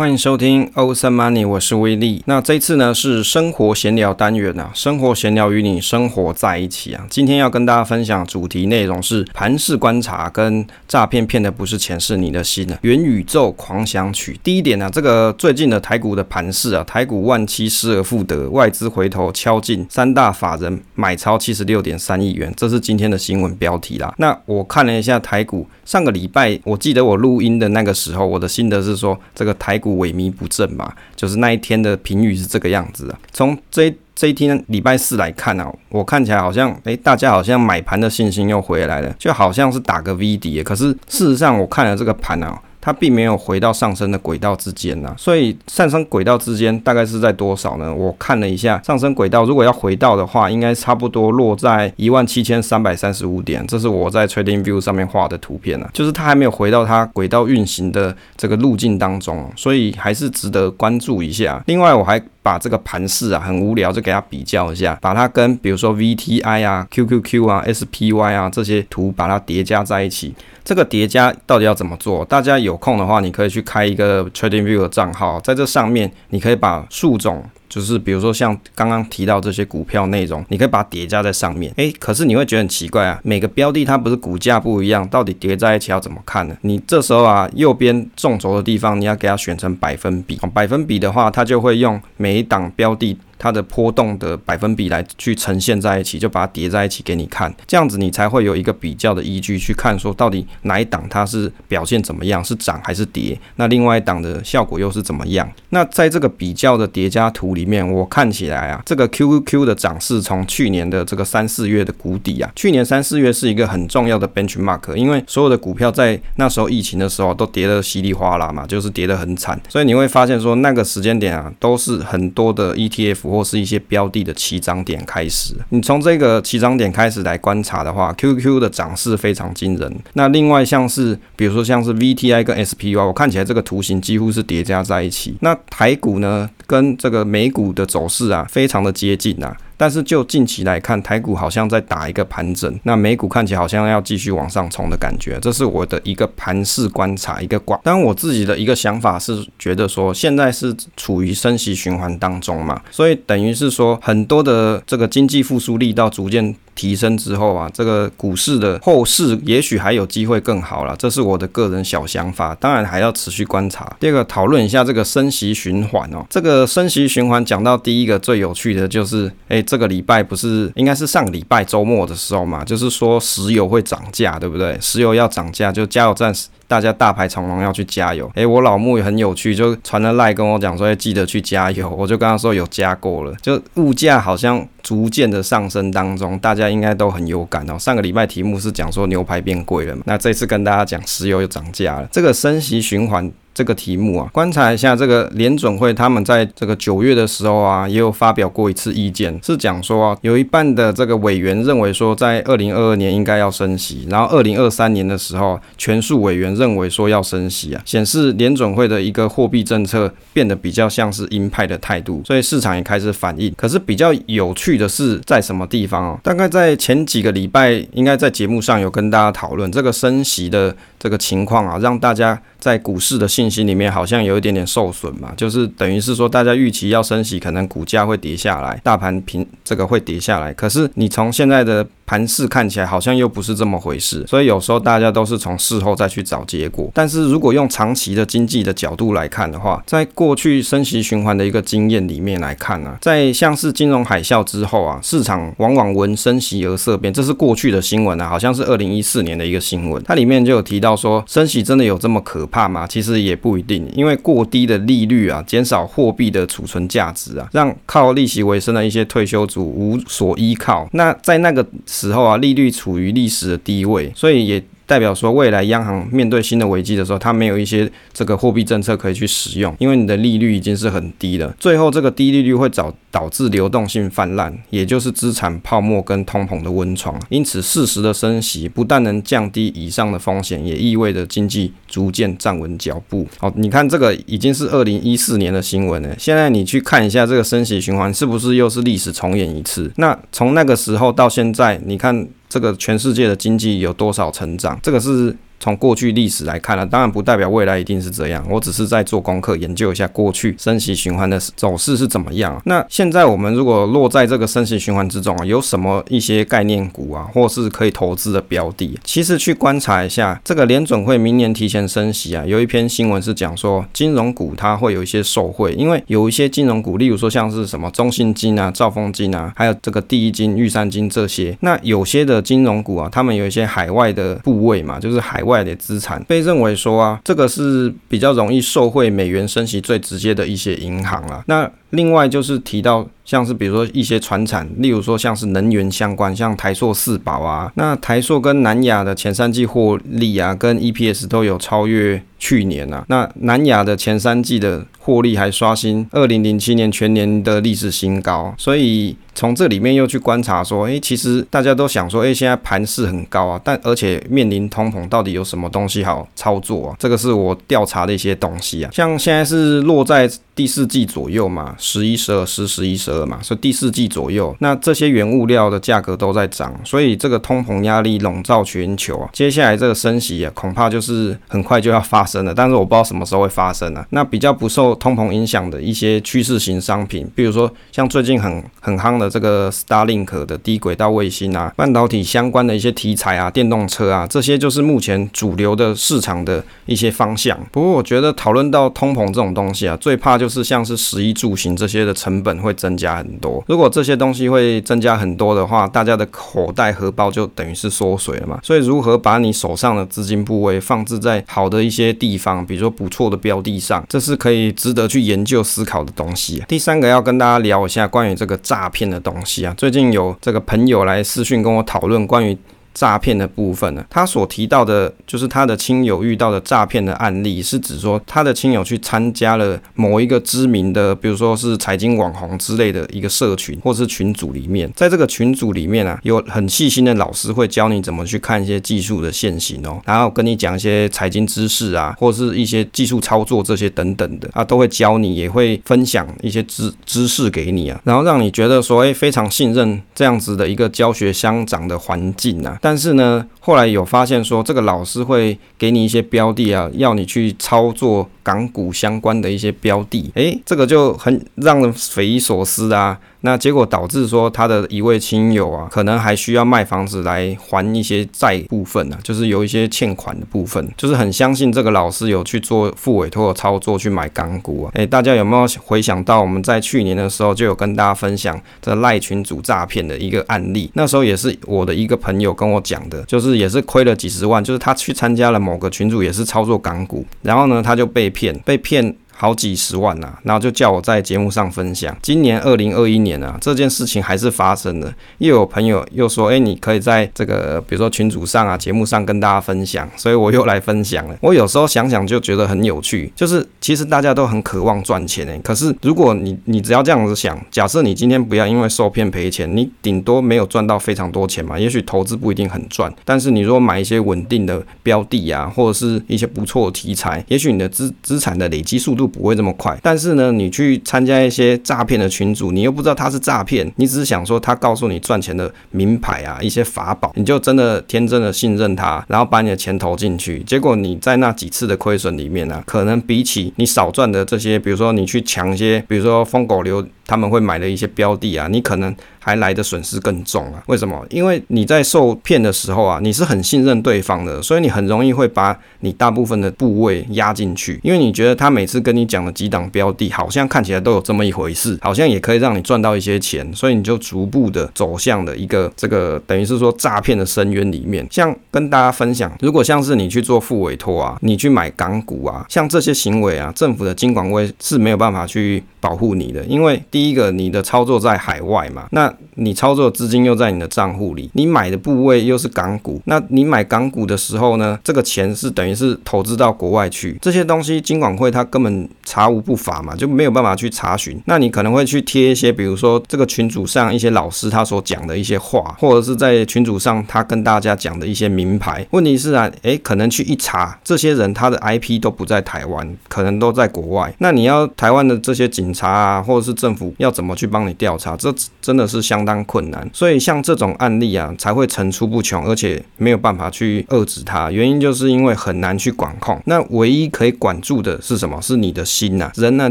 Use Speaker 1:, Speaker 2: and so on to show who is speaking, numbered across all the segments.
Speaker 1: 欢迎收听欧森 Money，我是威利。那这次呢是生活闲聊单元啊，生活闲聊与你生活在一起啊。今天要跟大家分享主题内容是盘势观察跟诈骗骗的不是钱是你的心啊。元宇宙狂想曲。第一点呢、这个最近的台股的盘势啊，台股万七失而复得，外资回头敲进三大法人买超七十六点三亿元，这是今天的新闻标题啦。那我看了一下台股，上个礼拜我记得我录音的那个时候，我的心得是说这个台股。萎靡不振嘛，就是那一天的评语是这个样子啊。从这这一天礼拜四来看呢，我看起来好像，诶，大家好像买盘的信心又回来了，就好像是打个 V 底。可是事实上，我看了这个盘啊。它并没有回到上升的轨道之间呐，所以上升轨道之间大概是在多少呢？我看了一下，上升轨道如果要回到的话，应该差不多落在一万七千三百三十五点，这是我在 Trading View 上面画的图片啊，就是它还没有回到它轨道运行的这个路径当中，所以还是值得关注一下。另外，我还把这个盘势啊，很无聊就给它比较一下，把它跟比如说 VTI 啊、QQQ 啊、SPY 啊这些图把它叠加在一起。这个叠加到底要怎么做？大家有空的话，你可以去开一个 TradingView 的账号，在这上面你可以把数种。就是比如说像刚刚提到这些股票内容，你可以把它叠加在上面。诶，可是你会觉得很奇怪啊，每个标的它不是股价不一样，到底叠在一起要怎么看呢？你这时候啊，右边纵轴的地方你要给它选成百分比。百分比的话，它就会用每一档标的它的波动的百分比来去呈现在一起，就把它叠在一起给你看。这样子你才会有一个比较的依据去看，说到底哪一档它是表现怎么样，是涨还是跌？那另外一档的效果又是怎么样？那在这个比较的叠加图里。面我看起来啊，这个 QQQ 的涨势从去年的这个三四月的谷底啊，去年三四月是一个很重要的 benchmark，因为所有的股票在那时候疫情的时候都跌得稀里哗啦嘛，就是跌得很惨，所以你会发现说那个时间点啊，都是很多的 ETF 或是一些标的的起涨点开始。你从这个起涨点开始来观察的话，QQ 的涨势非常惊人。那另外像是比如说像是 VTI 跟 SPY，我看起来这个图形几乎是叠加在一起。那台股呢，跟这个美股的走势啊，非常的接近啊。但是就近期来看，台股好像在打一个盘整，那美股看起来好像要继续往上冲的感觉，这是我的一个盘势观察，一个挂。当然我自己的一个想法是觉得说，现在是处于升息循环当中嘛，所以等于是说很多的这个经济复苏力道逐渐提升之后啊，这个股市的后市也许还有机会更好了，这是我的个人小想法，当然还要持续观察。第二个讨论一下这个升息循环哦，这个升息循环讲到第一个最有趣的就是，诶。这个礼拜不是应该是上礼拜周末的时候嘛？就是说石油会涨价，对不对？石油要涨价，就加油站大家大排长龙要去加油。诶，我老木也很有趣，就传了赖跟我讲说，记得去加油。我就跟他说有加过了。就物价好像逐渐的上升当中，大家应该都很有感哦。上个礼拜题目是讲说牛排变贵了嘛？那这次跟大家讲石油又涨价了。这个升息循环。这个题目啊，观察一下这个联准会，他们在这个九月的时候啊，也有发表过一次意见，是讲说啊，有一半的这个委员认为说，在二零二二年应该要升息，然后二零二三年的时候，全数委员认为说要升息啊，显示联准会的一个货币政策变得比较像是鹰派的态度，所以市场也开始反应。可是比较有趣的是在什么地方哦？大概在前几个礼拜，应该在节目上有跟大家讨论这个升息的这个情况啊，让大家。在股市的信心里面，好像有一点点受损嘛，就是等于是说，大家预期要升息，可能股价会跌下来，大盘平这个会跌下来。可是你从现在的盘势看起来，好像又不是这么回事。所以有时候大家都是从事后再去找结果。但是如果用长期的经济的角度来看的话，在过去升息循环的一个经验里面来看呢、啊，在像是金融海啸之后啊，市场往往闻升息而色变，这是过去的新闻啊，好像是二零一四年的一个新闻，它里面就有提到说，升息真的有这么可怕吗？其实也不一定，因为过低的利率啊，减少货币的储存价值啊，让靠利息为生的一些退休族无所依靠。那在那个时候啊，利率处于历史的低位，所以也。代表说，未来央行面对新的危机的时候，它没有一些这个货币政策可以去使用，因为你的利率已经是很低了。最后，这个低利率会导导致流动性泛滥，也就是资产泡沫跟通膨的温床。因此，适时的升息不但能降低以上的风险，也意味着经济逐渐站稳脚步。好，你看这个已经是二零一四年的新闻了。现在你去看一下这个升息循环，是不是又是历史重演一次？那从那个时候到现在，你看。这个全世界的经济有多少成长？这个是从过去历史来看了，当然不代表未来一定是这样。我只是在做功课，研究一下过去升息循环的走势是怎么样。那现在我们如果落在这个升息循环之中啊，有什么一些概念股啊，或是可以投资的标的？其实去观察一下，这个联准会明年提前升息啊，有一篇新闻是讲说金融股它会有一些受惠，因为有一些金融股，例如说像是什么中信金啊、兆丰金啊，还有这个第一金、玉山金这些，那有些的金融股啊，他们有一些海外的部位嘛，就是海外外的资产被认为说啊，这个是比较容易受惠美元升息最直接的一些银行了。那另外就是提到。像是比如说一些传产，例如说像是能源相关，像台硕四宝啊，那台硕跟南亚的前三季获利啊，跟 EPS 都有超越去年啊。那南亚的前三季的获利还刷新二零零七年全年的历史新高，所以从这里面又去观察说，诶，其实大家都想说，诶，现在盘势很高啊，但而且面临通膨，到底有什么东西好操作啊？这个是我调查的一些东西啊，像现在是落在第四季左右嘛，十一、十二、十、十一、十二嘛，所以第四季左右，那这些原物料的价格都在涨，所以这个通膨压力笼罩全球啊。接下来这个升息啊，恐怕就是很快就要发生了，但是我不知道什么时候会发生啊。那比较不受通膨影响的一些趋势型商品，比如说像最近很很夯的这个 Starlink 的低轨道卫星啊，半导体相关的一些题材啊，电动车啊，这些就是目前主流的市场的一些方向。不过我觉得讨论到通膨这种东西啊，最怕就是。像是十一住行这些的成本会增加很多，如果这些东西会增加很多的话，大家的口袋荷包就等于是缩水了嘛。所以如何把你手上的资金部位放置在好的一些地方，比如说不错的标的上，这是可以值得去研究思考的东西。第三个要跟大家聊一下关于这个诈骗的东西啊，最近有这个朋友来私讯跟我讨论关于。诈骗的部分呢，他所提到的，就是他的亲友遇到的诈骗的案例，是指说他的亲友去参加了某一个知名的，比如说是财经网红之类的一个社群或是群组里面，在这个群组里面啊，有很细心的老师会教你怎么去看一些技术的线型哦，然后跟你讲一些财经知识啊，或是一些技术操作这些等等的啊，都会教你，也会分享一些知知识给你啊，然后让你觉得说，哎，非常信任这样子的一个教学相长的环境啊。但是呢，后来有发现说，这个老师会给你一些标的啊，要你去操作港股相关的一些标的，诶，这个就很让人匪夷所思啊。那结果导致说他的一位亲友啊，可能还需要卖房子来还一些债部分啊，就是有一些欠款的部分，就是很相信这个老师有去做复委托的操作去买港股啊。诶，大家有没有回想到我们在去年的时候就有跟大家分享这赖群主诈骗的一个案例？那时候也是我的一个朋友跟我讲的，就是也是亏了几十万，就是他去参加了某个群主也是操作港股，然后呢他就被骗，被骗。好几十万呐、啊，然后就叫我在节目上分享。今年二零二一年啊，这件事情还是发生了。又有朋友又说，哎，你可以在这个比如说群组上啊，节目上跟大家分享，所以我又来分享了。我有时候想想就觉得很有趣，就是其实大家都很渴望赚钱诶，可是如果你你只要这样子想，假设你今天不要因为受骗赔钱，你顶多没有赚到非常多钱嘛，也许投资不一定很赚，但是你如果买一些稳定的标的啊，或者是一些不错的题材，也许你的资资产的累积速度。不会这么快，但是呢，你去参加一些诈骗的群组，你又不知道他是诈骗，你只是想说他告诉你赚钱的名牌啊，一些法宝，你就真的天真的信任他，然后把你的钱投进去，结果你在那几次的亏损里面呢、可能比起你少赚的这些，比如说你去抢一些，比如说疯狗流他们会买的一些标的啊，你可能。还来的损失更重啊？为什么？因为你在受骗的时候啊，你是很信任对方的，所以你很容易会把你大部分的部位压进去，因为你觉得他每次跟你讲的几档标的，好像看起来都有这么一回事，好像也可以让你赚到一些钱，所以你就逐步的走向了一个这个等于是说诈骗的深渊里面。像跟大家分享，如果像是你去做副委托啊，你去买港股啊，像这些行为啊，政府的金管会是没有办法去保护你的，因为第一个你的操作在海外嘛，那你操作资金又在你的账户里，你买的部位又是港股，那你买港股的时候呢，这个钱是等于是投资到国外去，这些东西金管会它根本查无不法嘛，就没有办法去查询。那你可能会去贴一些，比如说这个群组上一些老师他所讲的一些话，或者是在群组上他跟大家讲的一些名牌。问题是啊，诶，可能去一查，这些人他的 IP 都不在台湾，可能都在国外。那你要台湾的这些警察啊，或者是政府要怎么去帮你调查？这真的是相当困难。所以像这种案例啊，才会层出不穷，而且没有办法去遏制它。原因就是因为很难去管控。那唯一可以管住的是什么？是你的心呐、人呢，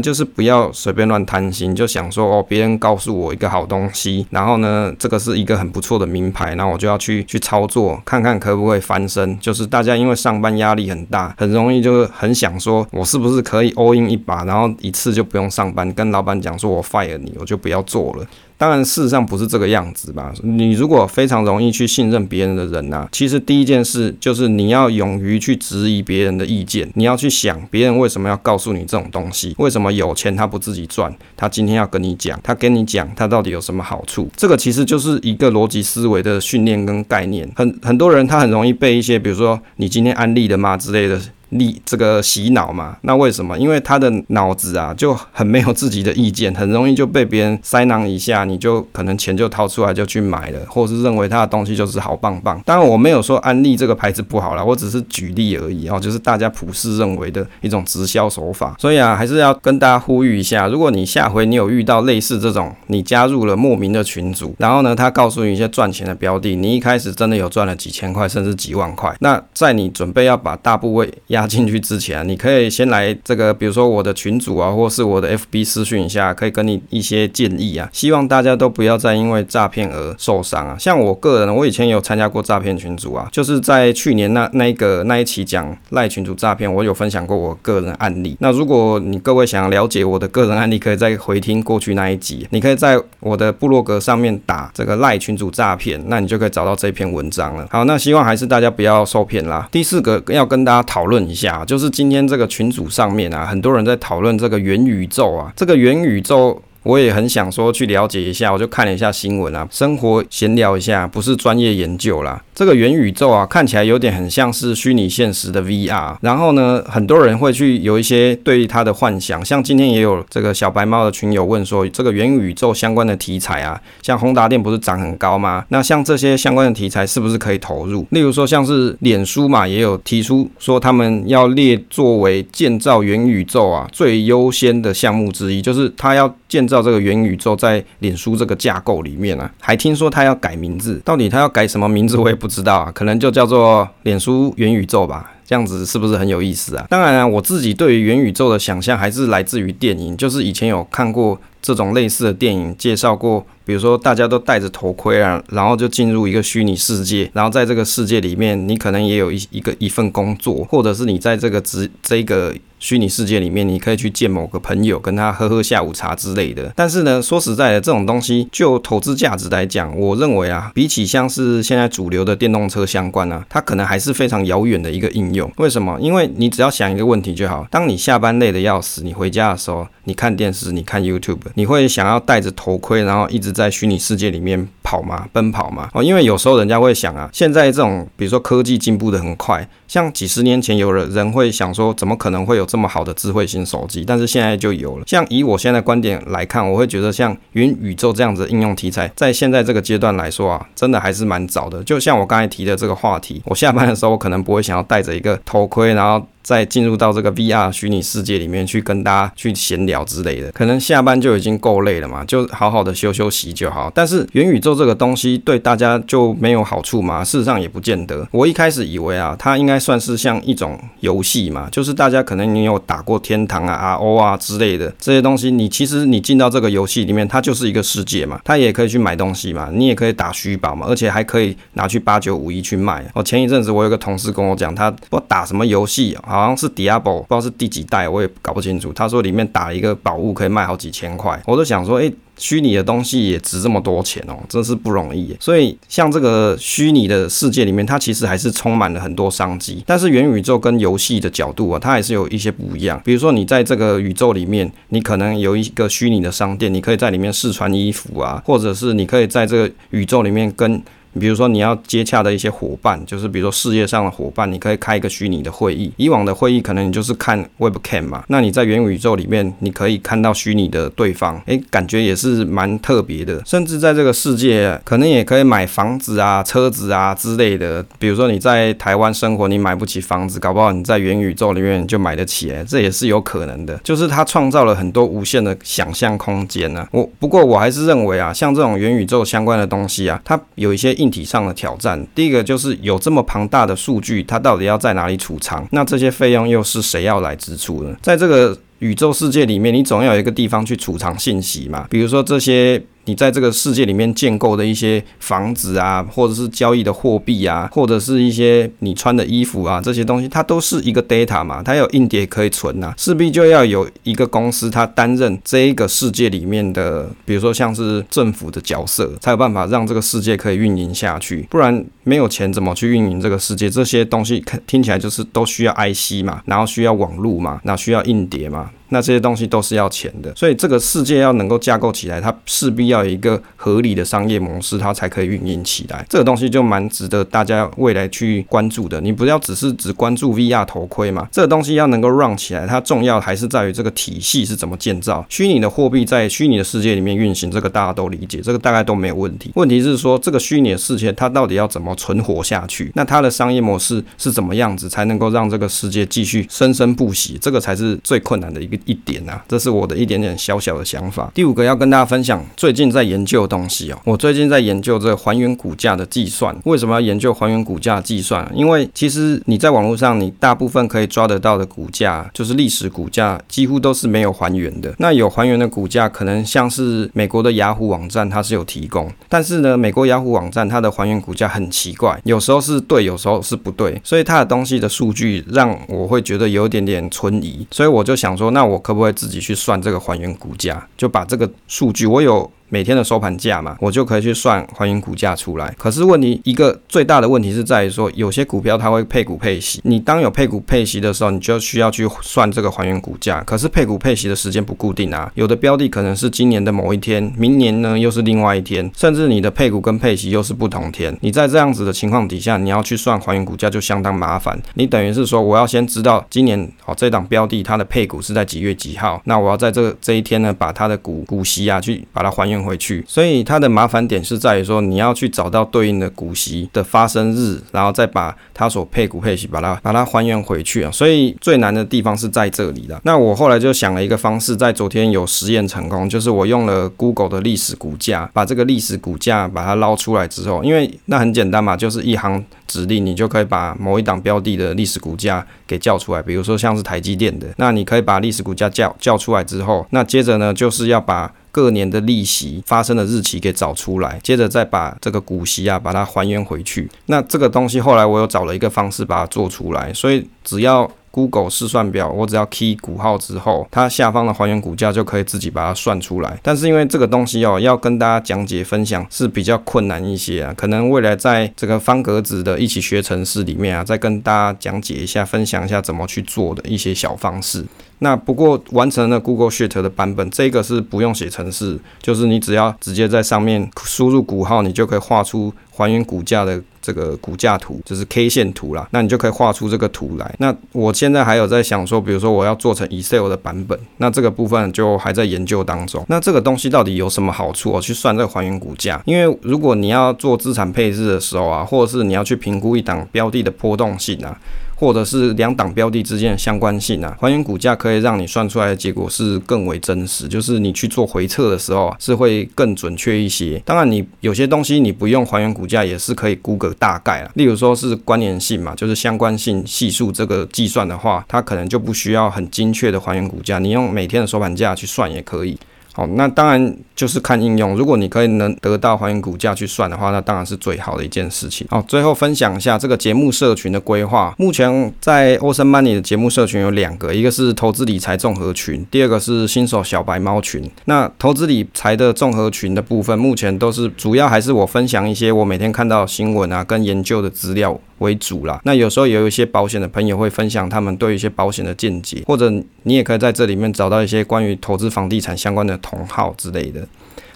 Speaker 1: 就是不要随便乱贪心，就想说哦，别人告诉我一个好东西，然后呢，这个是一个很不错的名牌，那我就要去去操作，看看可不可以翻身。就是大家因为上班压力很大，很容易就是很想说，我是不是可以 all in 一把，然后一次就不用上班，跟老板讲说我 fire 你，我就不要做了。当然，事实上不是这个样子吧？你如果非常容易去信任别人的人呐，其实第一件事就是你要勇于去质疑别人的意见，你要去想别人为什么要告诉你这种东西，为什么有钱他不自己赚，他今天要跟你讲，他跟你讲他到底有什么好处？这个其实就是一个逻辑思维的训练跟概念。很很多人他很容易被一些，比如说你今天安利的吗之类的。你这个洗脑嘛？那为什么？因为他的脑子啊就很没有自己的意见，很容易就被别人塞囊一下，你就可能钱就掏出来就去买了，或者是认为他的东西就是好棒棒。当然我没有说安利这个牌子不好啦，我只是举例而已哦，就是大家普世认为的一种直销手法。所以啊，还是要跟大家呼吁一下，如果你下回你有遇到类似这种，你加入了莫名的群组，然后呢，他告诉你一些赚钱的标的，你一开始真的有赚了几千块甚至几万块，那在你准备要把大部位压加进去之前，你可以先来这个，比如说我的群主啊，或是我的 FB 私讯一下，可以给你一些建议啊。希望大家都不要再因为诈骗而受伤啊。像我个人，我以前有参加过诈骗群组啊，就是在去年那那一个那一期讲赖群主诈骗，我有分享过我个人案例。那如果你各位想了解我的个人案例，可以再回听过去那一集。你可以在我的部落格上面打这个赖群主诈骗，那你就可以找到这篇文章了。好，那希望还是大家不要受骗啦。第四个要跟大家讨论一下。就是今天这个群组上面啊，很多人在讨论这个元宇宙啊，这个元宇宙。我也很想说去了解一下，我就看了一下新闻啊，生活闲聊一下，不是专业研究啦。这个元宇宙啊，看起来有点很像是虚拟现实的 VR。然后呢，很多人会去有一些对它的幻想，像今天也有这个小白猫的群友问说，这个元宇宙相关的题材啊，像宏达电不是涨很高吗？那像这些相关的题材是不是可以投入？例如说像是脸书嘛，也有提出说他们要列作为建造元宇宙啊最优先的项目之一，就是他要建。造这个元宇宙在脸书这个架构里面啊，还听说他要改名字，到底他要改什么名字我也不知道啊，可能就叫做脸书元宇宙吧，这样子是不是很有意思啊？当然啊，我自己对于元宇宙的想象还是来自于电影，就是以前有看过这种类似的电影，介绍过，比如说大家都戴着头盔啊，然后就进入一个虚拟世界，然后在这个世界里面，你可能也有一一个一份工作，或者是你在这个职这个。虚拟世界里面，你可以去见某个朋友，跟他喝喝下午茶之类的。但是呢，说实在的，这种东西就投资价值来讲，我认为啊，比起像是现在主流的电动车相关啊，它可能还是非常遥远的一个应用。为什么？因为你只要想一个问题就好：当你下班累得要死，你回家的时候，你看电视，你看 YouTube，你会想要戴着头盔，然后一直在虚拟世界里面跑吗？奔跑吗？哦，因为有时候人家会想啊，现在这种比如说科技进步的很快，像几十年前有人人会想说，怎么可能会有这么好的智慧型手机，但是现在就有了。像以我现在观点来看，我会觉得像云宇宙这样子应用题材，在现在这个阶段来说啊，真的还是蛮早的。就像我刚才提的这个话题，我下班的时候，我可能不会想要戴着一个头盔，然后。再进入到这个 VR 虚拟世界里面去跟大家去闲聊之类的，可能下班就已经够累了嘛，就好好的休休息就好。但是元宇宙这个东西对大家就没有好处吗？事实上也不见得。我一开始以为啊，它应该算是像一种游戏嘛，就是大家可能你有打过天堂啊、RO 啊之类的这些东西，你其实你进到这个游戏里面，它就是一个世界嘛，它也可以去买东西嘛，你也可以打虚宝嘛，而且还可以拿去八九五一去卖。我前一阵子我有个同事跟我讲，他不打什么游戏啊。好像是 Diablo，不知道是第几代，我也搞不清楚。他说里面打一个宝物可以卖好几千块，我都想说，哎、欸。虚拟的东西也值这么多钱哦，真是不容易。所以像这个虚拟的世界里面，它其实还是充满了很多商机。但是元宇宙跟游戏的角度啊，它还是有一些不一样。比如说你在这个宇宙里面，你可能有一个虚拟的商店，你可以在里面试穿衣服啊，或者是你可以在这个宇宙里面跟比如说你要接洽的一些伙伴，就是比如说事业上的伙伴，你可以开一个虚拟的会议。以往的会议可能你就是看 Webcam 嘛，那你在元宇宙里面，你可以看到虚拟的对方，诶，感觉也是蛮特别的。甚至在这个世界，可能也可以买房子啊、车子啊之类的。比如说你在台湾生活，你买不起房子，搞不好你在元宇宙里面就买得起，诶，这也是有可能的。就是它创造了很多无限的想象空间呢。我不过我还是认为啊，像这种元宇宙相关的东西啊，它有一些硬体上的挑战。第一个就是有这么庞大的数据，它到底要在哪里储藏？那这些费用又是谁要来支出呢？在这个宇宙世界里面，你总要有一个地方去储藏信息嘛。比如说这些。你在这个世界里面建构的一些房子啊，或者是交易的货币啊，或者是一些你穿的衣服啊，这些东西它都是一个 data 嘛，它有硬碟可以存呐，势必就要有一个公司它担任这一个世界里面的，比如说像是政府的角色，才有办法让这个世界可以运营下去，不然没有钱怎么去运营这个世界？这些东西听起来就是都需要 IC 嘛，然后需要网络嘛，那需要硬碟嘛。那这些东西都是要钱的，所以这个世界要能够架构起来，它势必要有一个合理的商业模式，它才可以运营起来。这个东西就蛮值得大家未来去关注的。你不要只是只关注 VR 头盔嘛，这个东西要能够 run 起来，它重要还是在于这个体系是怎么建造。虚拟的货币在虚拟的世界里面运行，这个大家都理解，这个大概都没有问题。问题是说这个虚拟的世界它到底要怎么存活下去？那它的商业模式是怎么样子才能够让这个世界继续生生不息？这个才是最困难的一个。一点啊，这是我的一点点小小的想法。第五个要跟大家分享，最近在研究的东西哦。我最近在研究这个还原股价的计算。为什么要研究还原股价计算？因为其实你在网络上，你大部分可以抓得到的股价，就是历史股价，几乎都是没有还原的。那有还原的股价，可能像是美国的雅虎网站，它是有提供。但是呢，美国雅虎网站它的还原股价很奇怪，有时候是对，有时候是不对。所以它的东西的数据让我会觉得有点点存疑。所以我就想说，那我我可不可以自己去算这个还原股价？就把这个数据，我有。每天的收盘价嘛，我就可以去算还原股价出来。可是问题一个最大的问题是在于说，有些股票它会配股配息。你当有配股配息的时候，你就需要去算这个还原股价。可是配股配息的时间不固定啊，有的标的可能是今年的某一天，明年呢又是另外一天，甚至你的配股跟配息又是不同天。你在这样子的情况底下，你要去算还原股价就相当麻烦。你等于是说，我要先知道今年哦这档标的它的配股是在几月几号，那我要在这这一天呢把它的股股息啊去把它还原回去，所以它的麻烦点是在于说，你要去找到对应的股息的发生日，然后再把它所配股配息把它把它还原回去啊。所以最难的地方是在这里的。那我后来就想了一个方式，在昨天有实验成功，就是我用了 Google 的历史股价，把这个历史股价把它捞出来之后，因为那很简单嘛，就是一行指令，你就可以把某一档标的的历史股价给叫出来。比如说像是台积电的，那你可以把历史股价叫叫出来之后，那接着呢就是要把各年的利息发生的日期给找出来，接着再把这个股息啊，把它还原回去。那这个东西后来我又找了一个方式把它做出来，所以只要 Google 试算表，我只要 key 股号之后，它下方的还原股价就可以自己把它算出来。但是因为这个东西哦，要跟大家讲解分享是比较困难一些啊，可能未来在这个方格子的一起学程式里面啊，再跟大家讲解一下，分享一下怎么去做的一些小方式。那不过完成了 Google Sheet 的版本，这个是不用写程式，就是你只要直接在上面输入股号，你就可以画出还原股价的这个股价图，就是 K 线图啦。那你就可以画出这个图来。那我现在还有在想说，比如说我要做成 Excel 的版本，那这个部分就还在研究当中。那这个东西到底有什么好处？我去算这个还原股价，因为如果你要做资产配置的时候啊，或者是你要去评估一档标的的波动性啊。或者是两档标的之间的相关性啊，还原股价可以让你算出来的结果是更为真实，就是你去做回测的时候啊，是会更准确一些。当然，你有些东西你不用还原股价也是可以估个大概啊，例如说是关联性嘛，就是相关性系数这个计算的话，它可能就不需要很精确的还原股价，你用每天的收盘价去算也可以。好，那当然就是看应用。如果你可以能得到还原股价去算的话，那当然是最好的一件事情。好，最后分享一下这个节目社群的规划。目前在 Awesome Money 的节目社群有两个，一个是投资理财综合群，第二个是新手小白猫群。那投资理财的综合群的部分，目前都是主要还是我分享一些我每天看到新闻啊，跟研究的资料为主啦。那有时候也有一些保险的朋友会分享他们对一些保险的见解，或者你也可以在这里面找到一些关于投资房地产相关的同号之类的。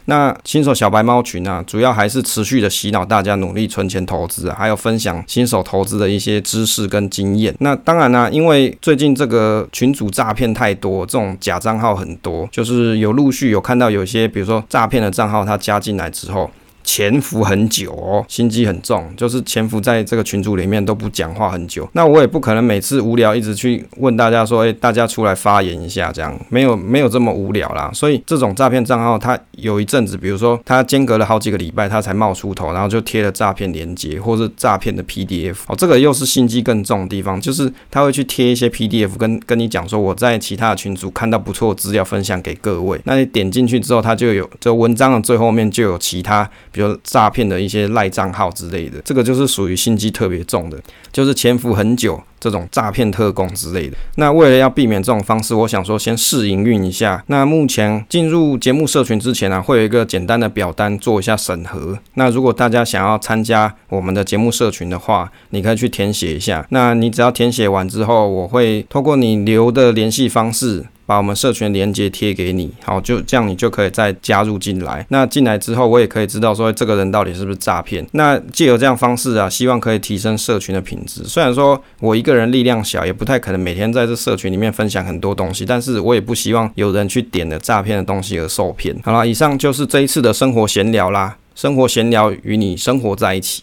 Speaker 1: 那新手小白猫群啊，主要还是持续的洗脑大家努力存钱投资，还有分享新手投资的一些知识跟经验。那当然啦、因为最近这个群主诈骗太多，这种假账号很多，就是有陆续有看到有些，比如说诈骗的账号，他加进来之后。潜伏很久哦，心机很重，就是潜伏在这个群组里面都不讲话很久。那我也不可能每次无聊一直去问大家说，哎，大家出来发言一下，这样没有没有这么无聊啦。所以这种诈骗账号，它有一阵子，比如说它间隔了好几个礼拜，它才冒出头，然后就贴了诈骗链接或是诈骗的 PDF。哦，这个又是心机更重的地方，就是他会去贴一些 PDF 跟跟你讲说，我在其他的群组看到不错的资料分享给各位。那你点进去之后，它就有这文章的最后面就有其他。比如诈骗的一些赖账号之类的，这个就是属于心机特别重的，就是潜伏很久这种诈骗特工之类的。那为了要避免这种方式，我想说先试营运一下。那目前进入节目社群之前呢、啊，会有一个简单的表单做一下审核。那如果大家想要参加我们的节目社群的话，你可以去填写一下。那你只要填写完之后，我会透过你留的联系方式。把我们社群连接贴给你，好，就这样你就可以再加入进来。那进来之后，我也可以知道说这个人到底是不是诈骗。那借由这样方式啊，希望可以提升社群的品质。虽然说我一个人力量小，也不太可能每天在这社群里面分享很多东西，但是我也不希望有人去点了诈骗的东西而受骗。好了，以上就是这一次的生活闲聊啦。生活闲聊与你生活在一起。